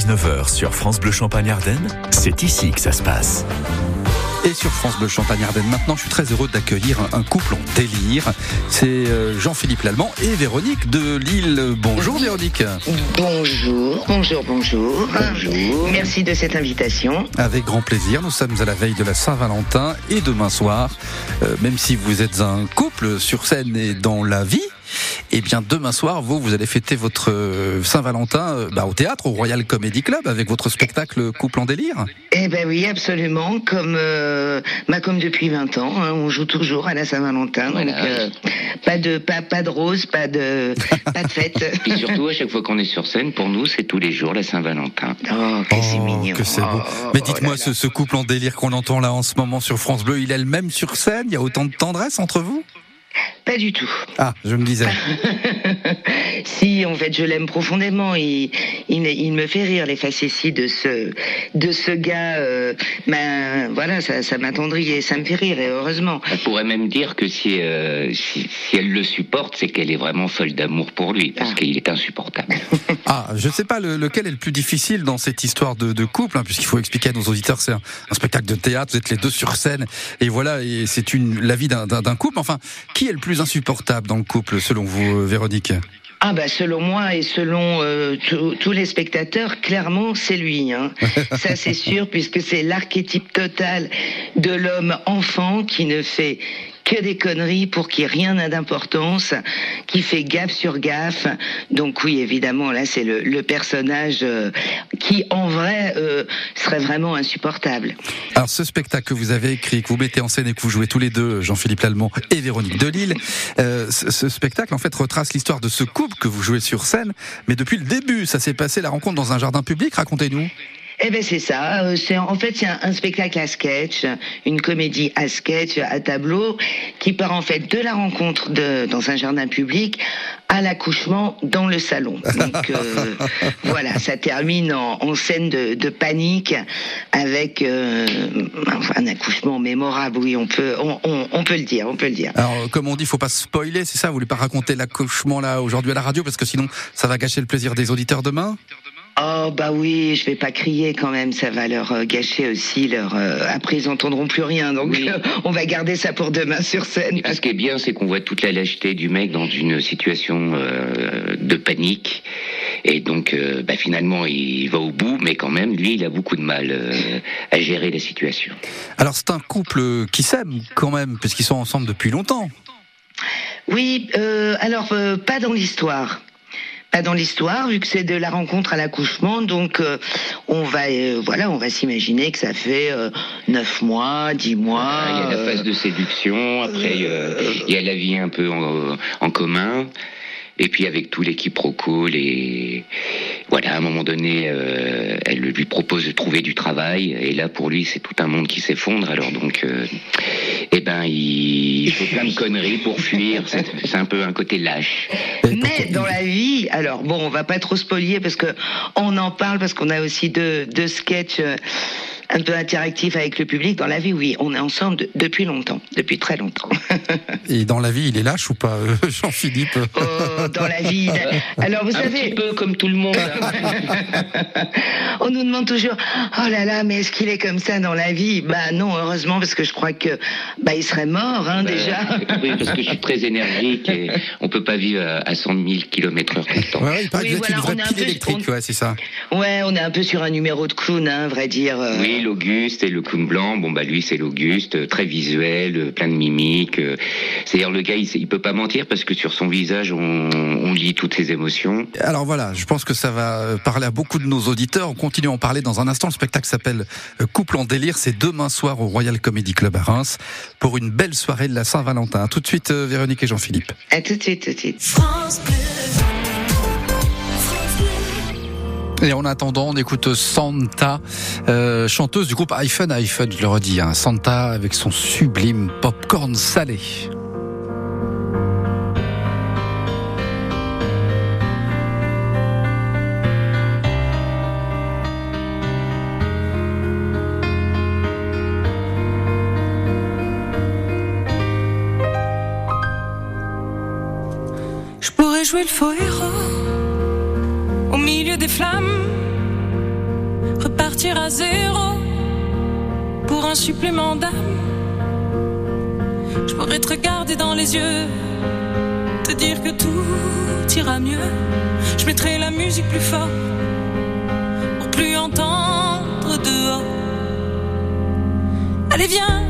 19h sur France Bleu Champagne Ardennes, c'est ici que ça se passe. Et sur France Bleu Champagne Ardennes, maintenant, je suis très heureux d'accueillir un couple en délire. C'est euh, Jean-Philippe Lallemand et Véronique de Lille. Bonjour Véronique. Bonjour, bonjour, bonjour. Bonjour. Merci de cette invitation. Avec grand plaisir. Nous sommes à la veille de la Saint-Valentin et demain soir, euh, même si vous êtes un couple sur scène et dans la vie, eh bien, demain soir, vous, vous allez fêter votre euh, Saint-Valentin euh, bah, au théâtre, au Royal Comedy Club, avec votre spectacle Couple en délire. Eh ben oui, absolument. Comme, euh, bah, comme depuis 20 ans, hein, on joue toujours à la Saint-Valentin. Donc, euh, pas de pas, pas de rose, pas de pas de fête. Et surtout, à chaque fois qu'on est sur scène, pour nous, c'est tous les jours la Saint-Valentin. Oh, que c'est Oh, mignon. que c'est beau. Oh, Mais oh dites-moi, ce, ce couple en délire qu'on entend là en ce moment sur France Bleu, il est le même sur scène? Il y a autant de tendresse entre vous? Pas du tout. Ah, je me disais. si, en fait, je l'aime profondément. Il, il, il me fait rire les facéties de ce, de ce gars. Euh, ben, voilà, ça, ça m'attendrit et ça me fait rire, et heureusement. On pourrait même dire que si, euh, si, si elle le supporte, c'est qu'elle est vraiment folle d'amour pour lui, parce Ah. qu'il est insupportable. Ah, je ne sais pas le- lequel est le plus difficile dans cette histoire de, de couple, hein, puisqu'il faut expliquer à nos auditeurs, c'est un, un spectacle de théâtre, vous êtes les deux sur scène, et voilà, et c'est une la vie d'un- d'un d'un couple. Enfin, qui est le plus insupportable dans le couple, selon vous, euh, Véronique? Ah bah selon moi et selon euh, tous- les spectateurs, clairement c'est lui. Hein. Ça c'est sûr puisque c'est l'archétype total de l'homme enfant qui ne fait que des conneries pour ait rien n'a d'importance, qui fait gaffe sur gaffe. Donc oui, évidemment, là c'est le, personnage euh, qui en vrai euh, serait vraiment insupportable. Alors, ce spectacle que vous avez écrit, que vous mettez en scène et que vous jouez tous les deux, Jean-Philippe Lallemand et Véronique Delille, euh, ce spectacle, en fait, retrace l'histoire de ce couple que vous jouez sur scène, mais depuis le début, ça s'est passé, la rencontre dans un jardin public, racontez-nous. Eh ben c'est ça. euh, C'est en fait c'est un, un spectacle à sketch, une comédie à sketch, à tableau, qui part en fait de la rencontre de, dans un jardin public à l'accouchement dans le salon. Donc euh, voilà, ça termine en, en scène de, de panique avec euh, un accouchement mémorable. Oui, on peut on, on- on peut le dire, on peut le dire. Alors, comme on dit, faut pas spoiler, c'est ça? Vous voulez pas raconter l'accouchement là aujourd'hui à la radio, parce que sinon, ça va gâcher le plaisir des auditeurs demain? Oh bah oui, je vais pas crier quand même, ça va leur euh, gâcher aussi leur. euh, après ils entendront plus rien, donc Oui. euh, on va garder ça pour demain sur scène. Et puis, ce qui est bien, c'est qu'on voit toute la lâcheté du mec dans une situation euh, de panique. Et donc, euh, bah, finalement, il va au bout, mais quand même, lui, il a beaucoup de mal euh, à gérer la situation. Alors, c'est un couple qui s'aime quand même, puisqu'ils sont ensemble depuis longtemps. Oui, euh, alors euh, pas dans l'histoire. Pas dans l'histoire, vu que c'est de la rencontre à l'accouchement, donc euh, on va, euh, voilà, on va s'imaginer que ça fait euh, neuf mois, dix mois. il y a la phase de séduction, après, il y a la vie un peu en, en commun. Et puis avec tous les quiproquos, les voilà, à un moment donné, euh, elle lui propose de trouver du travail, et là pour lui c'est tout un monde qui s'effondre. Alors donc, euh, eh ben il, il fait plein de conneries pour fuir. C'est un peu un côté lâche. Mais dans la vie, alors bon, on va pas trop spolier parce que on en parle parce qu'on a aussi deux, deux sketchs euh, un peu interactifs avec le public. Dans la vie, oui, on est ensemble de- depuis longtemps, depuis très longtemps. Et dans la vie, il est lâche ou pas, euh, Jean-Philippe Oh, dans la vie. Alors vous Un savez, petit peu comme tout le monde. on nous demande toujours, oh là là, mais est-ce qu'il est comme ça dans la vie? Bah non, heureusement, parce que je crois que bah il serait mort hein, déjà. Euh, oui, parce que je suis très énergique et on peut pas vivre à, à 100 000 km heure tout le temps. Ouais, il paraît Oui, que vous êtes voilà, une vraie on un peu- électrique, ouais, c'est ça. Ouais, on est un peu sur un numéro de clown, hein, à vrai dire. euh. L'Auguste et le clown blanc. Bon, bah lui, c'est l'Auguste, euh, très visuel, euh, plein de mimiques. euh. C'est-à-dire, le gars, il, il peut pas mentir parce que sur son visage, on, on lit toutes ses émotions. Alors voilà, je pense que ça va parler à beaucoup de nos auditeurs. On continue à en parler dans un instant. Le spectacle s'appelle Couple en délire. C'est demain soir au Royal Comedy Club à Reims pour une belle soirée de la Saint-Valentin. Tout de suite, Véronique et Jean-Philippe. À tout de suite, tout de suite. France Bleu. Et en attendant, on écoute Santa, euh, chanteuse du groupe iPhone, iPhone, je le redis, hein, Santa avec son sublime popcorn salé. Je pourrais jouer le faux héros repartir à zéro pour un supplément d'âme. Je pourrais te regarder dans les yeux, te dire que tout ira mieux. Je mettrai la musique plus fort pour plus entendre dehors. Allez, viens,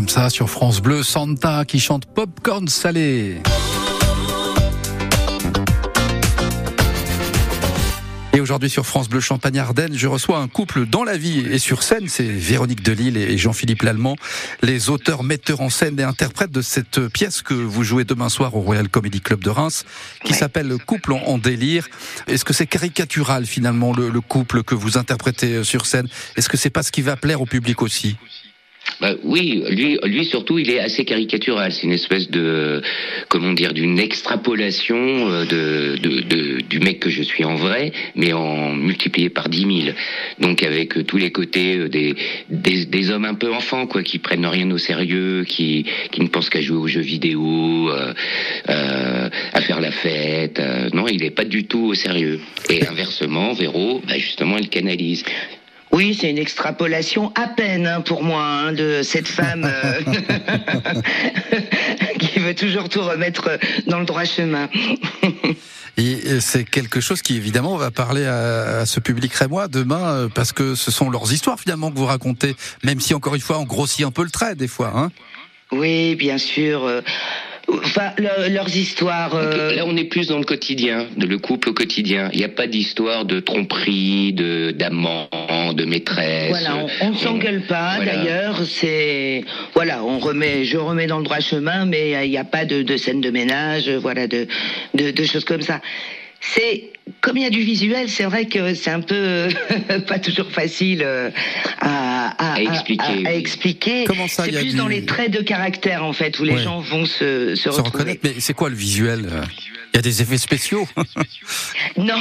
Comme ça, sur France Bleu, Santa qui chante Popcorn Salé. Et aujourd'hui sur France Bleu Champagne Ardennes, je reçois un couple dans la vie et sur scène, c'est Véronique Delille et Jean-Philippe Lallemand, les auteurs, metteurs en scène et interprètes de cette pièce que vous jouez demain soir au Royal Comedy Club de Reims, qui Ouais. s'appelle Couple en, en délire. Est-ce que c'est caricatural finalement le, le couple que vous interprétez sur scène? Est-ce que c'est pas ce qui va plaire au public aussi? Bah oui, lui, lui surtout, il est assez caricatural. C'est une espèce de, comment dire, d'une extrapolation euh, de, du mec que je suis en vrai, mais en multiplié par dix mille. Donc avec euh, tous les côtés euh, des, des, des hommes un peu enfants, quoi, qui prennent rien au sérieux, qui, qui ne pensent qu'à jouer aux jeux vidéo, à faire la fête. non, il est pas du tout au sérieux. Et inversement, Véro, bah justement, il canalise. Oui, c'est une extrapolation à peine hein, pour moi hein, de cette femme euh, qui veut toujours tout remettre dans le droit chemin. Et euh, c'est quelque chose qui évidemment va parler à, à ce public rémois demain euh, parce que ce sont leurs histoires finalement que vous racontez, même si encore une fois on grossit un peu le trait des fois. Hein Oui, bien sûr. Enfin, le- leurs histoires. euh, Là, on est plus dans le quotidien, le couple au quotidien. Il n'y a pas d'histoire de tromperie, de d'amant, de maîtresse. Voilà, on, on s'engueule pas. Voilà. D'ailleurs, c'est voilà, on remet, je remets dans le droit chemin, mais il n'y a pas de, de scène de ménage, voilà, de, de, de choses comme ça. C'est comme il y a du visuel, c'est vrai que c'est un peu pas toujours facile euh, à, à, À expliquer, à- à oui. expliquer. Comment ça, C'est y a plus du- dans les traits de caractère en fait où les Ouais. gens vont se, se Se retrouver. reconnaître, mais c'est quoi le visuel euh? Il y a des effets spéciaux. Non,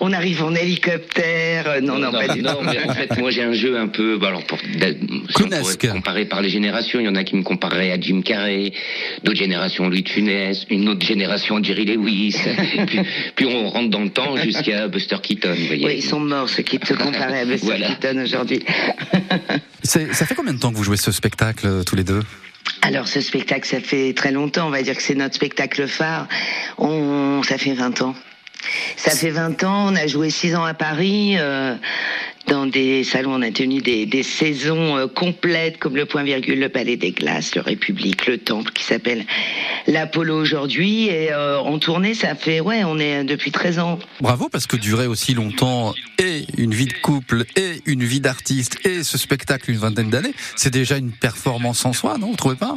on arrive en hélicoptère. euh, Non, non, pas du non, tout. mais en fait, moi j'ai un jeu un peu. bah, alors, pour, si comparer par les générations, il y en a qui me compareraient à Jim Carrey, d'autres générations Louis de Funès, une autre génération Jerry Lewis. puis, puis on rentre dans le temps jusqu'à Buster Keaton. Vous voyez. Oui, ils sont morts, ceux qui te comparaient à Buster Voilà. Keaton aujourd'hui. Ça fait combien de temps que vous jouez ce spectacle euh, tous les deux? Alors, ce spectacle, ça fait très longtemps. On va dire que c'est notre spectacle phare. On, ça fait 20 ans. Ça fait 20 ans. On a joué 6 ans à Paris. euh, dans des salons, on a tenu des, des saisons euh, complètes comme le Point Virgule, le Palais des Glaces, le République, le Temple, qui s'appelle l'Apollo aujourd'hui. Et euh, en tournée, ça fait, ouais, on est depuis 13 ans. Bravo parce que durer aussi longtemps et une vie de couple et une vie d'artiste et ce spectacle une vingtaine d'années, c'est déjà une performance en soi, non? Vous trouvez pas?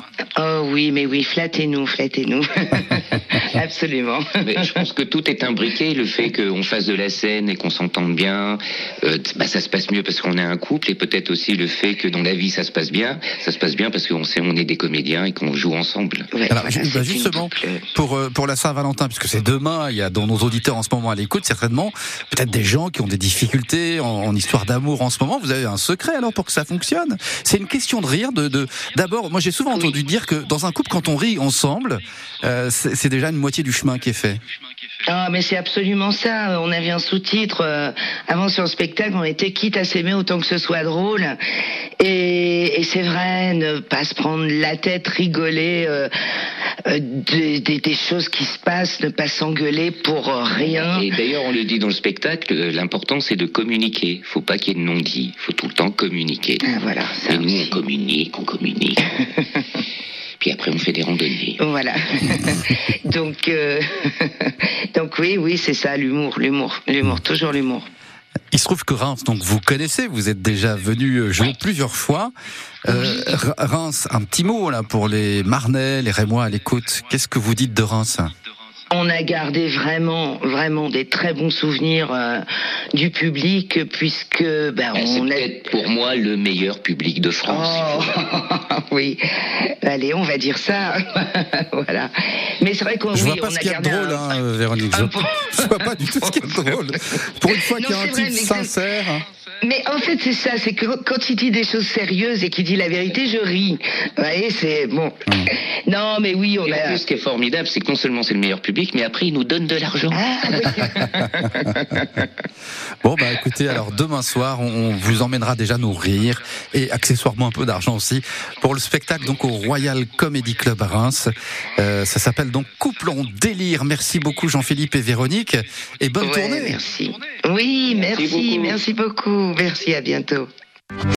Oui, mais oui, flattez-nous, flattez-nous. Absolument. Mais je pense que tout est imbriqué. Le fait qu'on fasse de la scène et qu'on s'entende bien, euh, bah, ça se passe mieux parce qu'on est un couple. Et peut-être aussi le fait que dans la vie ça se passe bien. Ça se passe bien parce qu'on sait on est des comédiens et qu'on joue ensemble. Ouais, Alors, voilà, bah, justement, pour euh, pour la Saint-Valentin, puisque c'est demain, il y a dans nos auditeurs en ce moment à l'écoute certainement peut-être des gens qui ont des difficultés en, en histoire d'amour en ce moment. Vous avez un secret alors pour que ça fonctionne? C'est une question de rire. De de- d'abord, moi j'ai souvent entendu dire que dans un couple quand on rit ensemble, euh, c'est déjà une moitié du chemin qui est fait. Ah, mais c'est absolument ça. On avait un sous-titre euh, avant sur le spectacle. On était quitte à s'aimer autant que ce soit drôle. Et, et c'est vrai, ne pas se prendre la tête, rigoler euh, euh, des, des- des choses qui se passent, ne pas s'engueuler pour rien. Et d'ailleurs, on le dit dans le spectacle, l'important c'est de communiquer. Faut pas qu'il y ait de non-dit. Faut tout le temps communiquer. Ah, voilà, ça Et nous, aussi. on communique, on communique. Puis après, on fait des randonnées. Voilà. donc, euh, donc oui, oui, c'est ça, l'humour, l'humour, l'humour, toujours l'humour. Il se trouve que Reims, donc vous connaissez, vous êtes déjà venu euh, jouer plusieurs fois. Euh, Re- Reims, un petit mot là pour les Marnais, les Rémois à l'écoute. Qu'est-ce que vous dites de Reims? On a gardé vraiment, vraiment des très bons souvenirs euh, du public puisque ben, Ah, C'est on a. peut-être pour moi le meilleur public de France. Oh, oui. Allez, on va dire ça. voilà. Mais c'est vrai qu'on Je oui, vois pas on ce a qu'il y a de gardé drôle, un- hein, Véronique. Je, un vois- bon- je vois pas du tout ce qu'il y a de drôle. Pour une fois qu'il y a un type sincère. Mais en fait, c'est ça, c'est que quand il dit des choses sérieuses et qu'il dit la vérité, je ris. Vous voyez, c'est bon. Non, mais oui, on Et en a. plus, ce qui est formidable, c'est que non seulement c'est le meilleur public, mais après, il nous donne de l'argent. Ah, oui. Bon bah écoutez, alors demain soir, on, on vous emmènera déjà nous rire et accessoirement un peu d'argent aussi pour le spectacle donc au Royal Comedy Club à Reims. Euh, ça s'appelle donc Couple en délire. Merci beaucoup Jean-Philippe et Véronique et bonne Ouais, tournée. merci. Oui, Merci merci, beaucoup. merci beaucoup. Merci, à bientôt.